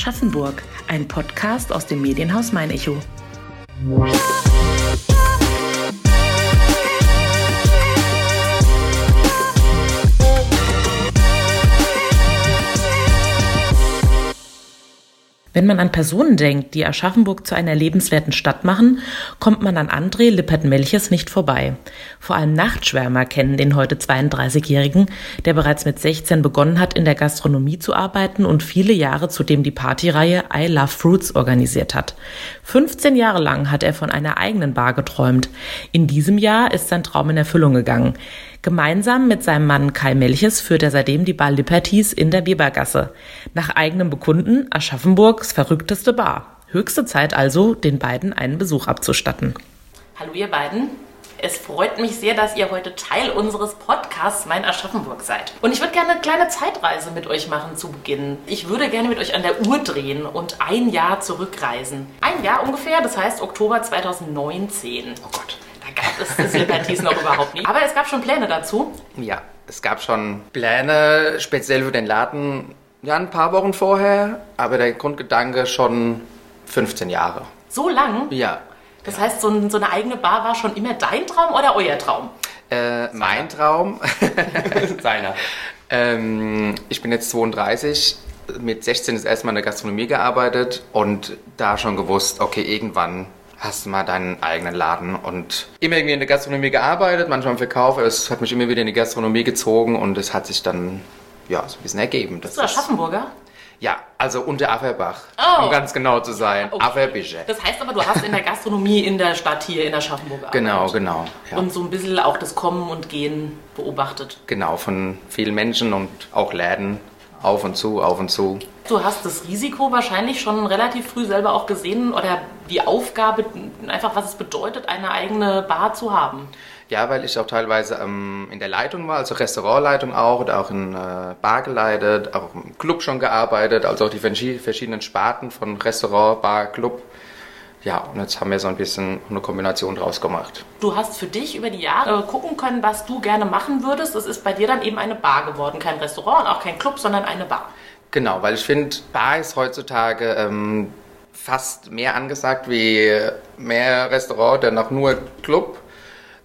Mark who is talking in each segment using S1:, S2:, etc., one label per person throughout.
S1: Aschaffenburg, ein Podcast aus dem Medienhaus Mein Echo. Wenn man an Personen denkt, die Aschaffenburg zu einer lebenswerten Stadt machen, kommt man an André Lippert-Melches nicht vorbei. Vor allem Nachtschwärmer kennen den heute 32-Jährigen, der bereits mit 16 begonnen hat, in der Gastronomie zu arbeiten und viele Jahre zudem die Partyreihe I Love Fruits organisiert hat. 15 Jahre lang hat er von einer eigenen Bar geträumt. In diesem Jahr ist sein Traum in Erfüllung gegangen. Gemeinsam mit seinem Mann Kai Melches führt er seitdem die Bar Liberties in der Webergasse. Nach eigenem Bekunden Aschaffenburgs verrückteste Bar. Höchste Zeit also, den beiden einen Besuch abzustatten.
S2: Hallo ihr beiden. Es freut mich sehr, dass ihr heute Teil unseres Podcasts Mein Aschaffenburg seid. Und ich würde gerne eine kleine Zeitreise mit euch machen zu Beginn. Ich würde gerne mit euch an der Uhr drehen und ein Jahr zurückreisen. Ein Jahr ungefähr, das heißt Oktober 2019.
S3: Oh Gott
S2: das Sympathien noch überhaupt nicht. Aber es gab schon Pläne dazu.
S3: Ja, es gab schon Pläne, speziell für den Laden, ja, ein paar Wochen vorher, aber der Grundgedanke schon 15 Jahre.
S2: So lang?
S3: Ja.
S2: Das heißt, so, ein, so eine eigene Bar war schon immer dein Traum oder euer Traum?
S3: Äh, mein Traum.
S4: Seiner.
S3: ähm, ich bin jetzt 32. Mit 16 ist erstmal in der Gastronomie gearbeitet und da schon gewusst, okay, irgendwann hast du mal deinen eigenen Laden und immer irgendwie in der Gastronomie gearbeitet, manchmal im Verkauf. Es hat mich immer wieder in die Gastronomie gezogen und es hat sich dann ja, so ein bisschen ergeben.
S2: Bist du Aschaffenburger?
S3: Ja, also unter Aferbach, oh. um ganz genau zu sein. Okay. Aferbische.
S2: Das heißt aber, du hast in der Gastronomie in der Stadt hier in Aschaffenburg gearbeitet.
S3: Genau, genau.
S2: Ja. Und so ein bisschen auch das Kommen und Gehen beobachtet.
S3: Genau, von vielen Menschen und auch Läden auf und zu, auf und zu.
S2: Du hast das Risiko wahrscheinlich schon relativ früh selber auch gesehen oder die Aufgabe, einfach was es bedeutet, eine eigene Bar zu haben.
S3: Ja, weil ich auch teilweise ähm, in der Leitung war, also Restaurantleitung auch oder auch in äh, Bar geleitet, auch im Club schon gearbeitet, also auch die verschiedenen Sparten von Restaurant, Bar, Club. Ja, und jetzt haben wir so ein bisschen eine Kombination draus gemacht.
S2: Du hast für dich über die Jahre gucken können, was du gerne machen würdest. Es ist bei dir dann eben eine Bar geworden. Kein Restaurant und auch kein Club, sondern eine Bar.
S3: Genau, weil ich finde, Bar ist heutzutage ähm, fast mehr angesagt wie mehr Restaurant oder noch nur Club.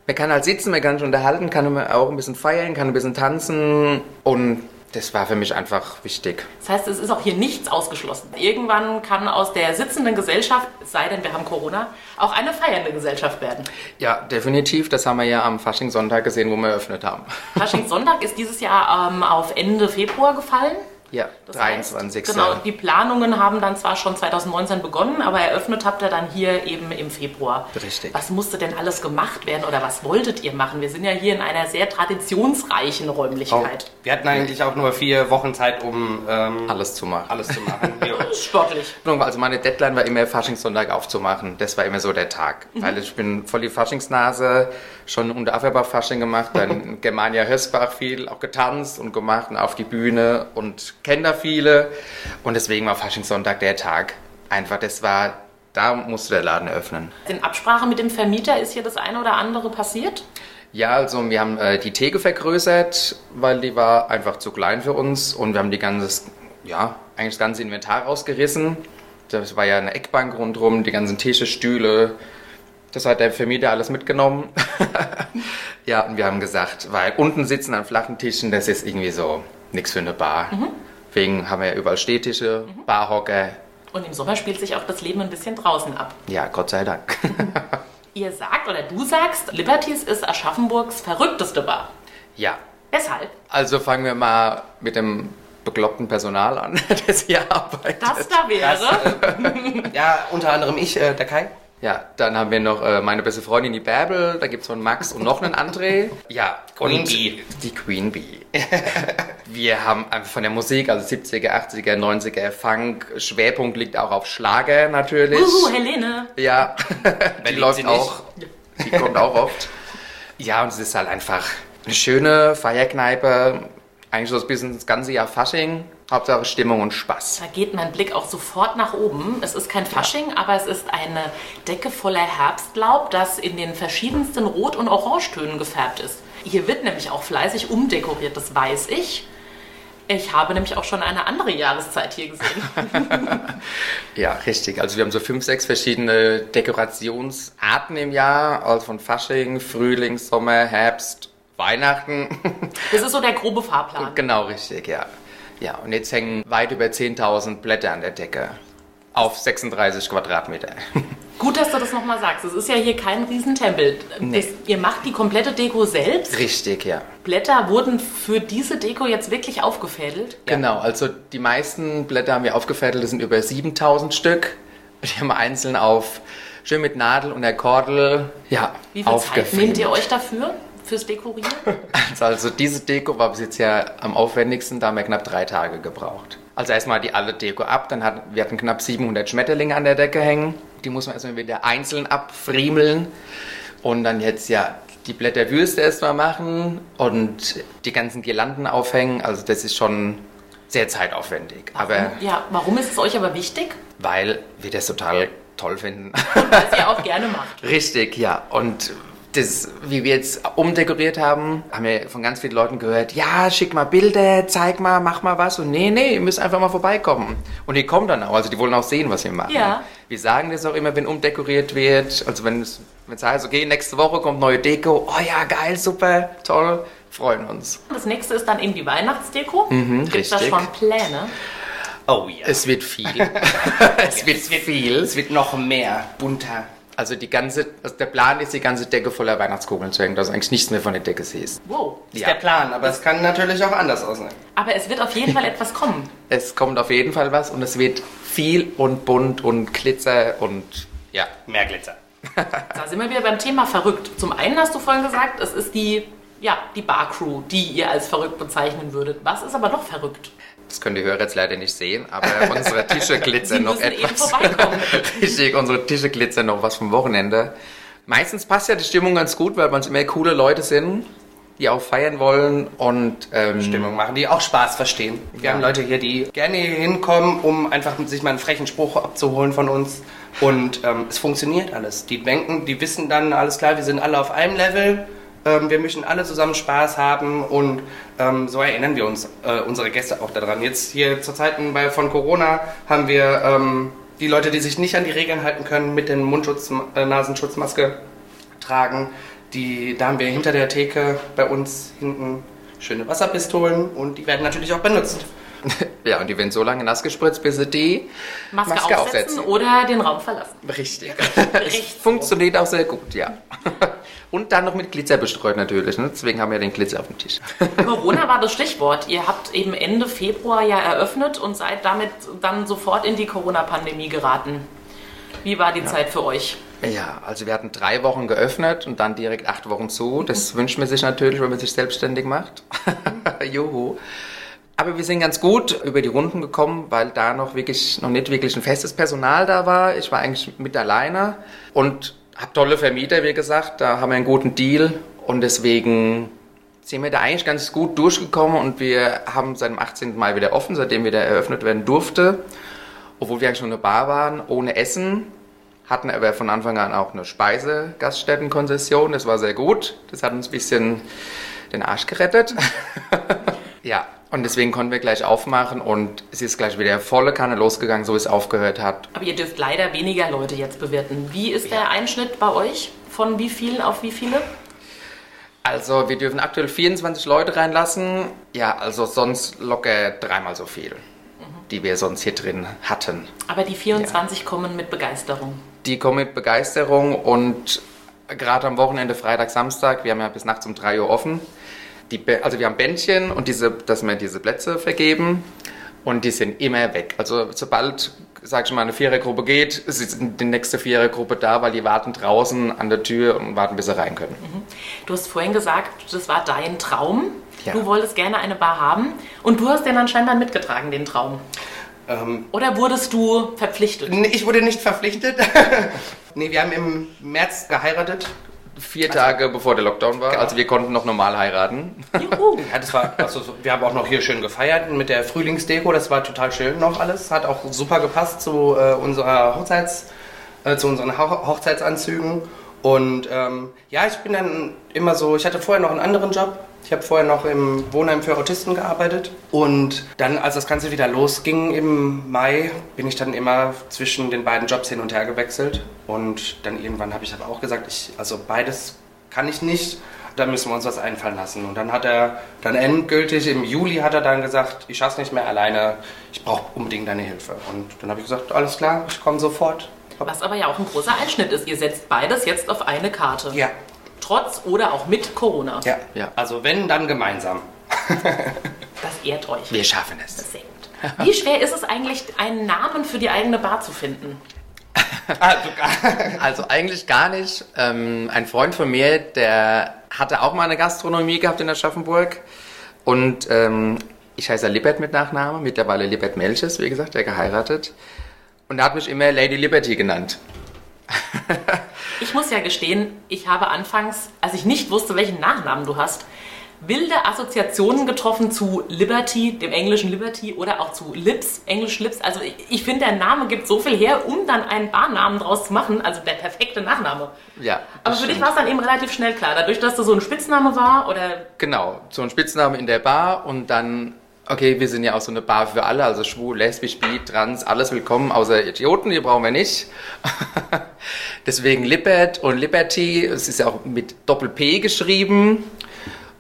S3: Man kann halt sitzen, man kann sich unterhalten, kann auch ein bisschen feiern, kann ein bisschen tanzen und das war für mich einfach wichtig.
S2: Das heißt, es ist auch hier nichts ausgeschlossen. Irgendwann kann aus der sitzenden Gesellschaft, es sei denn, wir haben Corona, auch eine feiernde Gesellschaft werden.
S3: Ja, definitiv. Das haben wir ja am Faschingssonntag gesehen, wo wir eröffnet haben.
S2: Faschingssonntag ist dieses Jahr ähm, auf Ende Februar gefallen.
S3: Ja, das 23.
S2: Heißt, genau, die Planungen haben dann zwar schon 2019 begonnen, aber eröffnet habt ihr dann hier eben im Februar.
S3: Richtig.
S2: Was musste denn alles gemacht werden oder was wolltet ihr machen? Wir sind ja hier in einer sehr traditionsreichen Räumlichkeit.
S4: Oh, wir hatten eigentlich auch nur vier Wochen Zeit, um
S3: ähm, alles zu machen.
S4: Alles zu machen.
S2: Sportlich.
S3: Also meine Deadline war immer Faschingssonntag aufzumachen. Das war immer so der Tag. Mhm. Weil ich bin voll die Faschingsnase, schon unter Afferbach Fasching gemacht, dann Germania Hösbach viel auch getanzt und gemacht und auf die Bühne und kenne da viele. Und deswegen war Faschingssonntag der Tag. Einfach, das war, da musste der Laden öffnen.
S2: In Absprache mit dem Vermieter ist hier das eine oder andere passiert?
S3: Ja, also wir haben äh, die Theke vergrößert, weil die war einfach zu klein für uns und wir haben die ganze, ja, eigentlich das ganze Inventar rausgerissen. Das war ja eine Eckbank rundherum, die ganzen Tische, Stühle. Das hat der Vermieter alles mitgenommen. ja, und wir haben gesagt, weil unten sitzen an flachen Tischen, das ist irgendwie so nichts für eine Bar. Mhm. Deswegen haben wir ja überall Stehtische, mhm. Barhocker.
S2: Und im Sommer spielt sich auch das Leben ein bisschen draußen ab.
S3: Ja, Gott sei Dank.
S2: Ihr sagt oder du sagst, Liberties ist Aschaffenburgs verrückteste Bar.
S3: Ja.
S2: Weshalb?
S3: Also fangen wir mal mit dem bekloppten Personal an, das hier arbeitet.
S2: Das da wäre? Das,
S4: äh, ja, unter anderem ich, äh, der Kai.
S3: Ja, dann haben wir noch äh, meine beste Freundin, die Bärbel. Da gibt es von Max und noch einen André. Ja,
S4: Queen Bee.
S3: Die Queen Bee. wir haben einfach von der Musik, also 70er, 80er, 90er, Funk. Schwerpunkt liegt auch auf Schlager natürlich.
S2: Uhu, Helene.
S3: Ja, die läuft auch. Die kommt auch oft. Ja, und es ist halt einfach eine schöne Feierkneipe. Eigentlich so bisschen das ganze Jahr Fasching. Hauptsache Stimmung und Spaß.
S2: Da geht mein Blick auch sofort nach oben. Es ist kein Fasching, aber es ist eine Decke voller Herbstlaub, das in den verschiedensten Rot- und Orangetönen gefärbt ist. Hier wird nämlich auch fleißig umdekoriert, das weiß ich. Ich habe nämlich auch schon eine andere Jahreszeit hier gesehen.
S3: Ja, richtig. Also wir haben so fünf, sechs verschiedene Dekorationsarten im Jahr. Also von Fasching, Frühling, Sommer, Herbst, Weihnachten.
S2: Das ist so der grobe Fahrplan.
S3: genau richtig, ja. Ja, und jetzt hängen weit über 10.000 Blätter an der Decke. Auf 36 Quadratmeter.
S2: Gut, dass du das nochmal sagst. Es ist ja hier kein Riesentempel.
S3: Nee.
S2: Das, ihr macht die komplette Deko selbst.
S3: Richtig, ja.
S2: Blätter wurden für diese Deko jetzt wirklich aufgefädelt.
S3: Genau, also die meisten Blätter haben wir aufgefädelt, das sind über 7000 Stück. Die haben wir einzeln auf, schön mit Nadel und der Kordel, ja,
S2: Wie viel Zeit nehmt ihr euch dafür? Fürs Dekorieren?
S3: Also diese Deko war bis jetzt ja am aufwendigsten, da haben wir knapp drei Tage gebraucht. Also erstmal die alle Deko ab, dann hatten wir hatten knapp 700 Schmetterlinge an der Decke hängen. Die muss man erstmal wieder einzeln abfriemeln. Und dann jetzt ja die Blätterwürste erstmal machen und die ganzen Girlanden aufhängen. Also das ist schon sehr zeitaufwendig. Aber
S2: ja, warum ist es euch aber wichtig?
S3: weil wir das total toll finden.
S2: Weil ihr auch gerne macht.
S3: Richtig, ja. Und das, wie wir jetzt umdekoriert haben, haben wir von ganz vielen Leuten gehört, ja, schick mal Bilder, zeig mal, mach mal was. Und nee, nee, ihr müsst einfach mal vorbeikommen. Und die kommen dann auch, also die wollen auch sehen, was wir machen.
S2: Ja.
S3: Wir sagen das auch immer, wenn umdekoriert wird. Also wenn es, wenn es heißt, okay, nächste Woche kommt neue Deko. Oh ja, geil, super, toll, freuen uns.
S2: Das nächste ist dann eben die Weihnachtsdeko. Gibt es da
S3: Mhm,
S2: schon Pläne?
S4: Oh ja.
S3: Es wird viel. es wird viel.
S4: Es wird noch mehr, bunter.
S3: Also die ganze, also der Plan ist, die ganze Decke voller Weihnachtskugeln zu hängen, dass du eigentlich nichts mehr von der Decke siehst.
S2: Wow.
S4: Ist
S3: Ja.
S4: der Plan, aber es kann natürlich auch anders aussehen.
S2: Aber es wird auf jeden Fall etwas kommen.
S3: Es kommt auf jeden Fall was und es wird viel und bunt und Glitzer und ja.
S4: Mehr Glitzer.
S2: Da sind wir wieder beim Thema verrückt. Zum einen hast du vorhin gesagt, es ist die, ja, die Barcrew, die ihr als verrückt bezeichnen würdet. Was ist aber noch verrückt?
S3: Das können die Hörer jetzt leider nicht sehen, aber unsere Tische glitzern noch etwas. Richtig, unsere Tische glitzern noch was vom Wochenende. Meistens passt ja die Stimmung ganz gut, weil es immer coole Leute sind, die auch feiern wollen und ähm,
S4: Stimmung machen, die auch Spaß verstehen. Wir
S3: Ja.
S4: haben Leute hier, die gerne hier hinkommen, um einfach sich mal einen frechen Spruch abzuholen von uns. Und ähm, es funktioniert alles. Die denken, die wissen dann, alles klar, wir sind alle auf einem Level. Ähm, wir möchten alle zusammen Spaß haben und ähm, so erinnern wir uns, äh, unsere Gäste auch daran. Jetzt hier zur Zeiten von Corona haben wir ähm, die Leute, die sich nicht an die Regeln halten können, mit den Mundschutz, äh, Nasenschutzmaske tragen. Die, da haben wir hinter der Theke bei uns hinten schöne Wasserpistolen und die werden natürlich auch benutzt.
S3: ja, und die werden so lange nass gespritzt, bis sie die
S2: Maske,
S3: Maske
S2: aufsetzen,
S3: aufsetzen.
S2: oder den Raum verlassen.
S3: Richtig.
S2: Richtig.
S3: Funktioniert auch sehr gut, ja. Und dann noch mit Glitzer bestreut natürlich, ne? deswegen haben wir den Glitzer auf dem Tisch.
S2: Corona war das Stichwort. Ihr habt eben Ende Februar ja eröffnet und seid damit dann sofort in die Corona-Pandemie geraten. Wie war die Zeit für euch?
S3: Ja, also wir hatten drei Wochen geöffnet und dann direkt acht Wochen zu. Das wünscht man sich natürlich, wenn man sich selbstständig macht. Juhu. Aber wir sind ganz gut über die Runden gekommen, weil da noch wirklich noch nicht wirklich ein festes Personal da war. Ich war eigentlich mit alleine und habe tolle Vermieter, wie gesagt. Da haben wir einen guten Deal und deswegen sind wir da eigentlich ganz gut durchgekommen und wir haben seit dem 18. Mai wieder offen, seitdem wieder eröffnet werden durfte. Obwohl wir eigentlich schon eine Bar waren, ohne Essen hatten aber von Anfang an auch eine Speisegaststättenkonzession. Das war sehr gut. Das hat uns ein bisschen den Arsch gerettet. ja, und deswegen konnten wir gleich aufmachen und es ist gleich wieder volle Kanne losgegangen, so es aufgehört hat.
S2: Aber ihr dürft leider weniger Leute jetzt bewirten. Wie ist der Einschnitt bei euch? Von wie vielen auf wie viele?
S3: Also wir dürfen aktuell 24 Leute reinlassen. Ja, also sonst locker dreimal so viel, die wir sonst hier drin hatten.
S2: Aber die 24 kommen mit Begeisterung.
S3: Die kommen mit Begeisterung und gerade am Wochenende, Freitag, Samstag, wir haben ja bis nachts um 3 Uhr offen. Die, also wir haben Bändchen und diese, dass wir diese Plätze vergeben und die sind immer weg. Also sobald, sag ich mal, eine Vierergruppe geht, ist die nächste Vierergruppe da, weil die warten draußen an der Tür und warten, bis sie rein können.
S2: Du hast vorhin gesagt, das war dein Traum.
S3: Ja.
S2: Du wolltest gerne eine Bar haben und du hast den anscheinend dann mitgetragen, den Traum.
S4: Ähm,
S2: Oder wurdest du verpflichtet?
S4: nee, ich wurde nicht verpflichtet. nee, wir haben im März geheiratet.
S3: Vier Tage bevor der Lockdown war,
S4: Genau.
S3: also wir konnten noch normal heiraten.
S2: Juhu.
S4: Ja, das war, also, so- wir haben auch noch hier schön gefeiert mit der Frühlingsdeko. Das war total schön noch alles. Hat auch super gepasst zu äh, unserer Hochzeits, äh, zu unseren Ho Hochzeitsanzügen. Und ähm, ja, ich bin dann immer so. Ich hatte vorher noch einen anderen Job Ich habe vorher noch im Wohnheim für Autisten gearbeitet. Und dann, als das Ganze wieder losging im Mai, bin ich dann immer zwischen den beiden Jobs hin und her gewechselt. Und dann irgendwann habe ich aber auch gesagt, ich, also beides kann ich nicht. Da müssen wir uns was einfallen lassen. Und dann hat er dann endgültig im Juli hat er dann gesagt, ich schaff's nicht mehr alleine, ich brauche unbedingt deine Hilfe. Und dann habe ich gesagt, alles klar, ich komme sofort.
S2: Was aber ja auch ein großer Einschnitt ist. Ihr setzt beides jetzt auf eine Karte.
S4: Ja,
S2: Trotz oder auch mit Corona.
S4: ja.
S3: Ja.
S4: Also wenn, dann gemeinsam.
S2: Das ehrt euch.
S3: Wir schaffen es.
S2: Sehr gut. Wie schwer ist es eigentlich, einen Namen für die eigene Bar zu finden?
S4: Du,
S3: Also eigentlich gar nicht. Ähm, ein Freund von mir, der hatte auch mal eine Gastronomie gehabt in Aschaffenburg. Und ähm, ich heiße Lippert mit Nachname, mittlerweile Lippert Melches, wie gesagt, der geheiratet. Und er hat mich immer Lady Liberty genannt.
S2: Ich muss ja gestehen, ich habe anfangs, als ich nicht wusste, welchen Nachnamen du hast, wilde Assoziationen getroffen zu Liberty, dem englischen Liberty, oder auch zu Lips, englisch Lips. Also ich, ich finde, der Name gibt so viel her, um dann einen Barnamen draus zu machen. Also der perfekte Nachname.
S3: Ja.
S2: Aber für dich
S3: stimmt.
S2: war es dann eben relativ schnell klar, dadurch, dass du so ein Spitzname war oder
S3: Genau, so ein Spitzname in der Bar und dann, okay, wir sind ja auch so eine Bar für alle, also schwul, lesbisch, bi, trans, alles willkommen, außer Idioten, die brauchen wir nicht. Deswegen Lippert und Liberty, es ist ja auch mit Doppel-P geschrieben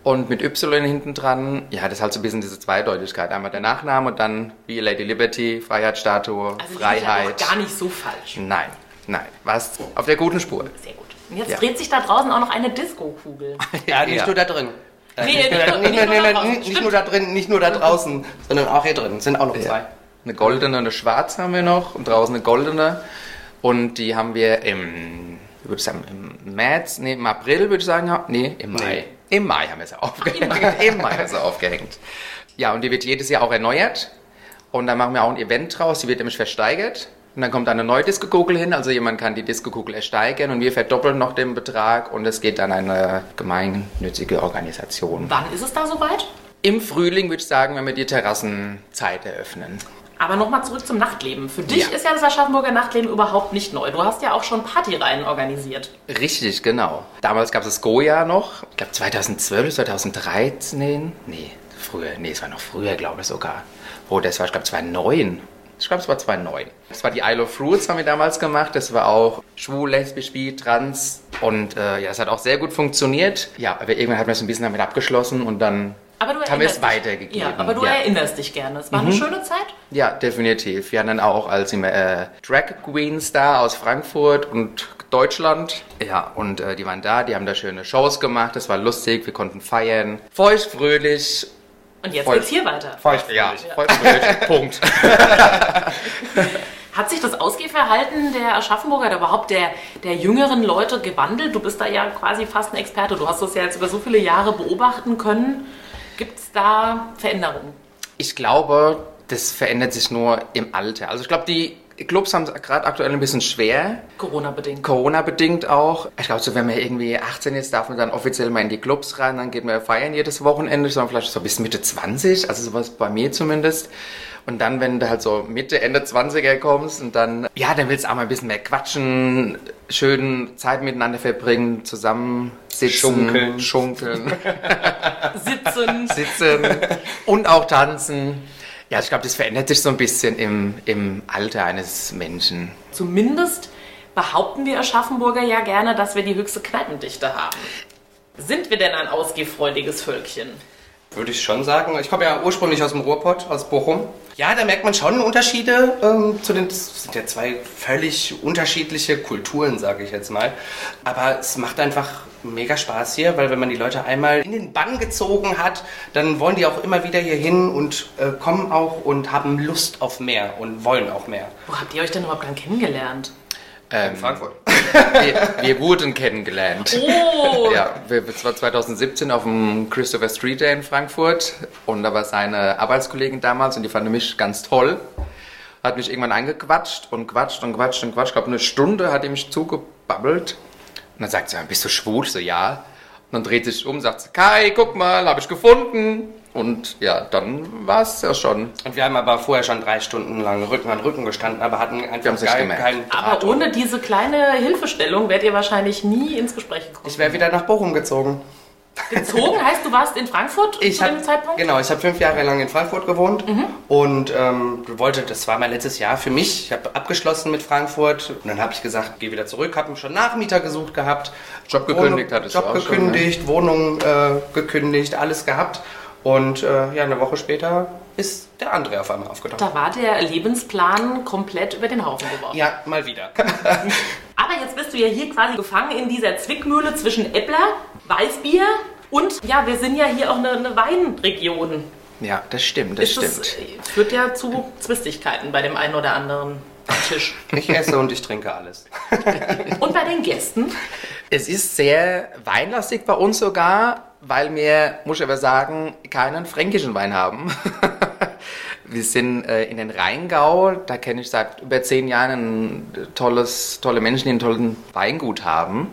S3: und mit Y hinten dran. Ja, das ist halt so ein bisschen diese Zweideutigkeit. Einmal der Nachname und dann wie Lady Liberty, Freiheitsstatue,
S2: also ist
S3: Freiheit.
S2: doch gar nicht so falsch.
S3: Nein, nein, warst auf der guten Spur.
S2: Sehr gut. Und jetzt
S3: Ja.
S2: dreht sich da draußen auch noch eine Disco-Kugel.
S4: ja, nicht
S3: Ja.
S4: nur da drin.
S2: Nee,
S4: nicht, nur
S2: nicht
S4: da, drin, nicht nur da draußen, sondern auch hier drin. Sind auch noch zwei.
S3: Ja. Eine goldene, eine schwarze haben wir noch und draußen eine goldene. Und die haben wir im, ich würde sagen, im März, nee, im April würde ich sagen, nee, im Mai.
S4: Nee.
S3: Im Mai haben wir sie aufgehängt. Im Mai haben wir sie aufgehängt. Ja, und die wird jedes Jahr auch erneuert. Und dann machen wir auch ein Event draus, die wird nämlich versteigert. Und dann kommt eine neue Disco-Kugel hin, also jemand kann die Disco-Kugel ersteigern und wir verdoppeln noch den Betrag und es geht an eine gemeinnützige Organisation.
S2: Wann ist es da soweit?
S3: Im Frühling würde ich sagen, wenn wir die Terrassenzeit eröffnen.
S2: Aber nochmal zurück zum Nachtleben. Für dich
S3: Ja.
S2: ist ja das Aschaffenburger Nachtleben überhaupt nicht neu. Du hast ja auch schon Partyreihen organisiert.
S3: Richtig, genau. Damals gab es das Goya noch. Ich glaube 2012, 2013. Nee, früher. Nee, es war noch früher, glaube ich sogar. Wo das war, ich glaube 2009. Ich glaube, es war 2009. Das war die Isle of Fruits, haben wir damals gemacht. Das war auch schwul, lesbisch, bi, trans. Und äh, ja, das hat auch sehr gut funktioniert. Ja, aber irgendwann hat man es ein bisschen damit abgeschlossen und dann
S2: Aber du
S3: haben wir es
S2: erinnerst dich-
S3: weitergegeben.
S2: Ja, aber du
S3: ja. Mhm.
S2: erinnerst dich gerne. Es war eine schöne Zeit.
S3: Ja, definitiv. Wir hatten dann auch als äh, Drag Queens da aus Frankfurt und Deutschland. Ja, und äh, die waren da, die haben da schöne Shows gemacht, es war lustig, wir konnten feiern. Feucht, fröhlich.
S2: Und jetzt
S3: Voll.
S2: geht's hier weiter.
S3: Feucht, ja, feucht, fröhlich. Punkt.
S2: Hat sich das Ausgehverhalten der Aschaffenburger oder überhaupt der, der jüngeren Leute gewandelt? Du bist da ja quasi fast ein Experte. Du hast das ja jetzt über so viele Jahre beobachten können. Gibt es da Veränderungen?
S3: Ich glaube, das verändert sich nur im Alter. Also ich glaube, die Clubs haben es gerade aktuell ein bisschen schwer.
S2: Corona-bedingt.
S3: Corona-bedingt auch. Ich glaube, so wenn man irgendwie 18 ist, darf man dann offiziell mal in die Clubs rein, dann geht man feiern jedes Wochenende, sondern vielleicht so bis Mitte 20, also sowas bei mir zumindest. Und dann, wenn du halt so Mitte, Ende 20er kommst und dann, ja, dann willst du auch mal ein bisschen mehr quatschen, schön Zeit miteinander verbringen, zusammensitzen,
S4: Schunkeln.
S3: schunkeln
S2: Sitzen.
S3: sitzen und auch tanzen. Ja, ich glaube, das verändert sich so ein bisschen im, im Alter eines Menschen.
S2: Zumindest behaupten wir Aschaffenburger ja gerne, dass wir die höchste Kneipendichte haben. Sind wir denn ein ausgehfreudiges Völkchen?
S4: Würde ich schon sagen. Ich komme ja ursprünglich aus dem Ruhrpott, aus Bochum. Ja, da merkt man schon Unterschiede ähm, zu den. Das sind ja zwei völlig unterschiedliche Kulturen, sage ich jetzt mal. Aber es macht einfach mega Spaß hier, weil wenn man die Leute einmal in den Bann gezogen hat, dann wollen die auch immer wieder hier hin und äh, kommen auch und haben Lust auf mehr und wollen auch mehr.
S2: Wo habt ihr euch denn überhaupt dann kennengelernt?
S3: Ähm,
S4: Frankfurt.
S3: wir, wir wurden kennengelernt.
S2: Oh!
S3: Ja, wir, das war 2017 auf dem Christopher Street Day in Frankfurt und da war seine Arbeitskollegin damals und die fand mich ganz toll. Hat mich irgendwann angequatscht und quatscht und quatscht und quatscht. Ich glaube, eine Stunde hat die mich zugebabbelt. Und dann sagt sie, bist du schwul? Ich So, ja. Und dann dreht sie sich um, sagt sie, Kai, guck mal, habe ich gefunden. Und ja, dann war es ja schon.
S4: Und wir haben aber vorher schon drei Stunden lang Rücken an Rücken gestanden, aber hatten einfach gar
S3: gemerkt.
S4: keinen
S2: Aber
S4: Draht.
S2: ohne diese kleine Hilfestellung wärt ihr wahrscheinlich nie ins Gespräch gekommen.
S4: Ich wäre wieder nach Bochum gezogen.
S2: Gezogen heißt, du warst in Frankfurt
S4: Ich
S2: zu
S4: hab,
S2: dem Zeitpunkt?
S4: Genau, ich habe fünf Jahre lang in Frankfurt gewohnt und ähm, wollte, das war mein letztes Jahr für mich. Ich habe abgeschlossen mit Frankfurt und dann habe ich gesagt, gehe wieder zurück, habe schon Nachmieter gesucht gehabt.
S3: Job gekündigt
S4: Wohnung-
S3: hattest du
S4: Job
S3: auch schon,
S4: gekündigt, Wohnung äh, gekündigt, alles gehabt. Und äh, ja, eine Woche später ist der André auf einmal aufgetaucht.
S2: Da war der Lebensplan komplett über den Haufen geworfen.
S4: Ja, mal wieder.
S2: Aber jetzt bist du ja hier quasi gefangen in dieser Zwickmühle zwischen Äppler, Weißbier und ja, wir sind ja hier auch eine, eine Weinregion.
S3: Ja, das stimmt, das
S2: Ist
S3: stimmt.
S2: Das, äh, führt ja zu Zwistigkeiten bei dem einen oder anderen am Tisch.
S4: Ich esse und ich trinke alles.
S2: Und bei den Gästen?
S3: Es ist sehr weinlastig bei uns sogar, weil wir, muss ich aber sagen, keinen fränkischen Wein haben. Wir sind äh, in den Rheingau, da kenne ich seit über zehn Jahren ein tolles, tolle Menschen, die einen tollen Weingut haben.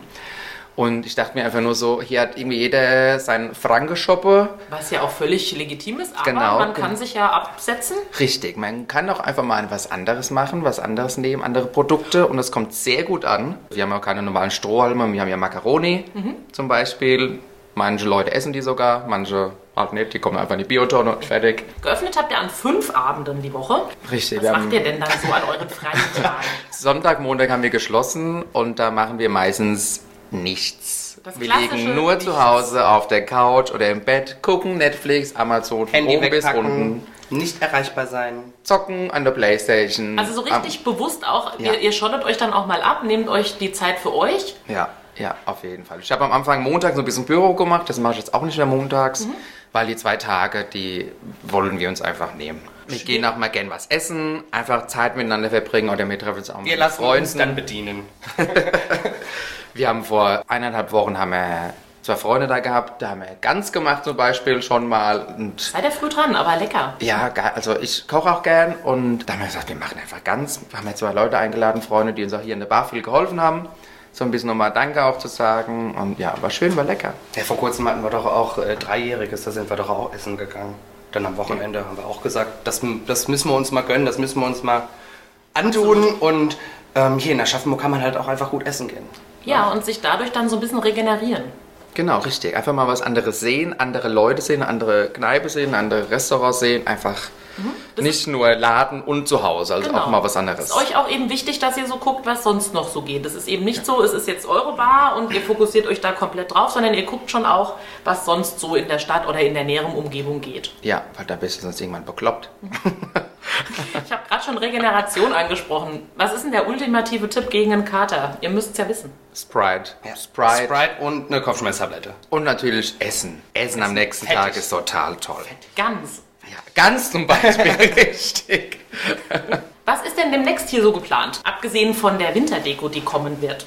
S3: Und ich dachte mir einfach nur so, hier hat irgendwie jeder sein Franke-Shoppe.
S2: Was ja auch völlig legitim ist, aber
S3: Genau,
S2: man kann
S3: genau.
S2: sich ja absetzen.
S3: Richtig, man kann auch einfach mal was anderes machen, was anderes nehmen, andere Produkte und das kommt sehr gut an. Wir haben auch keine normalen Strohhalme, wir haben ja Macaroni zum Beispiel. Manche Leute essen die sogar, manche halt nicht, die kommen einfach in die Biotonne und fertig.
S2: Geöffnet habt ihr an fünf Abenden die Woche.
S3: Richtig,
S2: Was macht ihr denn dann so an euren freien Tagen?
S3: Sonntag, Montag haben wir geschlossen und da machen wir meistens nichts.
S2: Das
S3: wir liegen nur
S2: Nichts.
S3: zu Hause auf der Couch oder im Bett, gucken Netflix, Amazon, von
S4: Handy
S3: oben bis unten,
S4: nicht erreichbar sein.
S3: zocken an der Playstation.
S2: Also so richtig bewusst auch,
S3: Ja.
S2: ihr, ihr schottet euch dann auch mal ab, nehmt euch die Zeit für euch.
S3: Ja, ja, auf jeden Fall. Ich habe am Anfang Montag so ein bisschen Büro gemacht, das mache ich jetzt auch nicht mehr montags,
S2: Mhm.
S3: Weil die zwei Tage, die wollen wir uns einfach nehmen. Wir gehen auch mal gern was essen, einfach Zeit miteinander verbringen oder wir treffen uns auch mal
S4: Wir
S3: mit
S4: lassen uns
S3: Freunden.
S4: dann bedienen.
S3: Wir haben vor eineinhalb Wochen haben wir zwei Freunde da gehabt, da haben wir ganz gemacht zum Beispiel schon mal und
S2: Seid ihr früh dran, aber lecker.
S3: ja, also ich koche auch gern und da haben wir gesagt, wir machen einfach ganz. Wir haben jetzt zwei Leute eingeladen, Freunde, die uns auch hier in der Bar viel geholfen haben. So ein bisschen nochmal Danke auch zu sagen. Und ja, war schön, war lecker.
S4: Ja, vor kurzem hatten wir doch auch äh, Dreijähriges, da sind wir doch auch essen gegangen. Dann am Wochenende haben wir auch gesagt, das, das müssen wir uns mal gönnen, das müssen wir uns mal antun. Und ähm, hier in Aschaffenburg kann man halt auch einfach gut essen gehen.
S2: Ja, und sich dadurch dann so ein bisschen regenerieren.
S3: Genau, richtig. Einfach mal was anderes sehen, andere Leute sehen, andere Kneipe sehen, andere Restaurants sehen. Einfach nicht nur Laden und zu Hause, also auch mal was anderes.
S2: Ist euch auch eben wichtig, dass ihr so guckt, was sonst noch so geht. Es ist eben nicht so, es ist jetzt eure Bar und ihr fokussiert euch da komplett drauf, sondern ihr guckt schon auch, was sonst so in der Stadt oder in der näheren Umgebung geht.
S3: Ja, weil da bist du sonst irgendwann bekloppt.
S2: Ich habe gerade schon Regeneration angesprochen. Was ist denn der ultimative Tipp gegen einen Kater? Ihr müsst es ja wissen.
S3: Sprite.
S4: Sprite. Sprite und eine Kopfschmerztablette.
S3: Und natürlich Essen. Essen am nächsten
S4: Fettig.
S3: Tag ist total toll.
S2: Ganz.
S3: Ja, ganz zum Beispiel richtig.
S2: Was ist denn demnächst hier so geplant? Abgesehen von der Winterdeko, die kommen wird.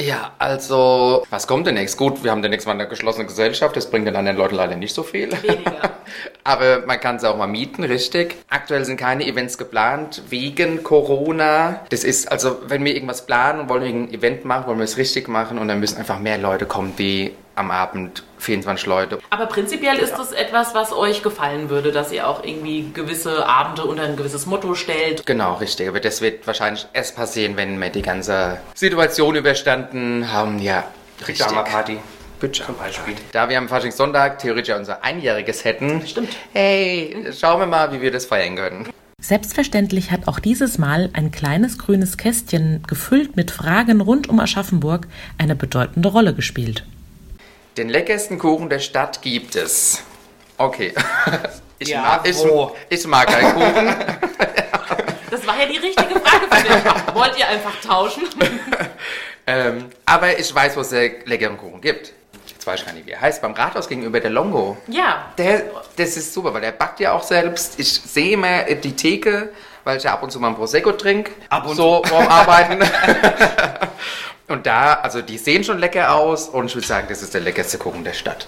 S3: Ja, also, was kommt demnächst? Gut, wir haben demnächst mal eine geschlossene Gesellschaft, das bringt den anderen Leuten leider nicht so viel.
S2: Weniger.
S3: Aber man kann es auch mal mieten, richtig. Aktuell sind keine Events geplant wegen Corona. Das ist, also, wenn wir irgendwas planen und wollen ein Event machen, wollen wir es richtig machen und dann müssen einfach mehr Leute kommen, wie am Abend 24 Leute.
S2: Aber prinzipiell ist das etwas, was euch gefallen würde, dass ihr auch irgendwie gewisse Abende unter ein gewisses Motto stellt.
S3: Genau, richtig. Aber das wird wahrscheinlich erst passieren, wenn wir die ganze Situation überstanden haben. Ja, richtig.
S4: Pyjama-Party
S3: Pyjama.
S4: zum Beispiel.
S3: Da wir am Faschingssonntag theoretisch ja unser Einjähriges hätten.
S2: Stimmt.
S3: Hey, schauen wir mal, wie wir das feiern können.
S1: Selbstverständlich hat auch dieses Mal ein kleines grünes Kästchen gefüllt mit Fragen rund um Aschaffenburg eine bedeutende Rolle gespielt.
S3: Den leckersten Kuchen der Stadt gibt es. Okay. Ich,
S4: Ja,
S3: mag, ich, ich mag keinen Kuchen.
S2: Das war ja die richtige Frage von mir. Wollt ihr einfach tauschen?
S3: ähm, aber ich weiß, wo es leckeren Kuchen gibt. Jetzt weiß ich gar nicht, wie er heißt. Beim Rathaus gegenüber der Longo.
S2: Ja.
S3: Der, das ist super, weil der backt ja auch selbst. Ich sehe immer die Theke, weil ich ja ab und zu mal ein Prosecco trinke.
S4: Ab und
S3: so vorm Arbeiten. Und da, also die sehen schon lecker aus und ich würde sagen, das ist der leckerste Kuchen der Stadt.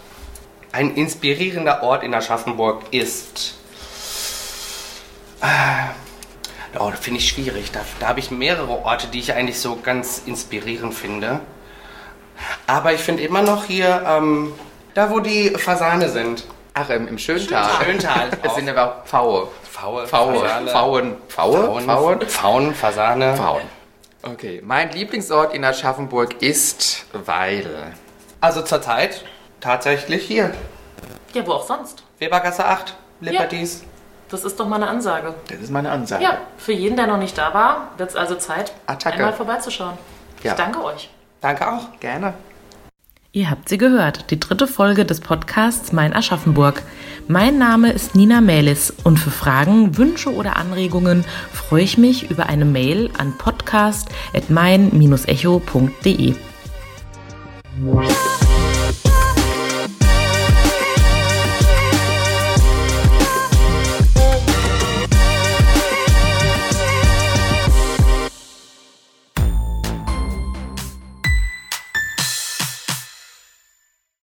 S4: Ein inspirierender Ort in Aschaffenburg ist. Äh, oh, finde ich schwierig. Da, da habe ich mehrere Orte, die ich eigentlich so ganz inspirierend finde. Aber ich finde immer noch hier, ähm, da wo die Fasane sind.
S3: Ach, im, im Schöntal.
S4: Schöntal.
S3: Das sind aber auch Pfaue.
S4: Faue,
S3: Pfaue.
S4: Fasane.
S3: Pfauen. Pfaue?
S4: Pfauen,
S3: Pfauen?
S4: Pfauen, Fasane.
S3: Pfauen. Okay, mein Lieblingsort in Aschaffenburg ist Weil.
S4: Also zurzeit Tatsächlich hier.
S5: Ja, wo auch sonst.
S4: Webergasse 8, Liberties.
S5: Das ist doch mal eine Ansage.
S3: Das ist meine Ansage.
S5: Ja, für jeden, der noch nicht da war, wird es also Zeit,
S3: Attacke.
S5: einmal vorbeizuschauen.
S3: Ja.
S5: Ich danke euch.
S4: Danke auch.
S3: Gerne.
S2: Ihr habt sie gehört, die dritte Folge des Podcasts Mein Aschaffenburg. Mein Name ist Nina Mählis und für Fragen, Wünsche oder Anregungen freue ich mich über eine Mail an podcast.mein-echo.de.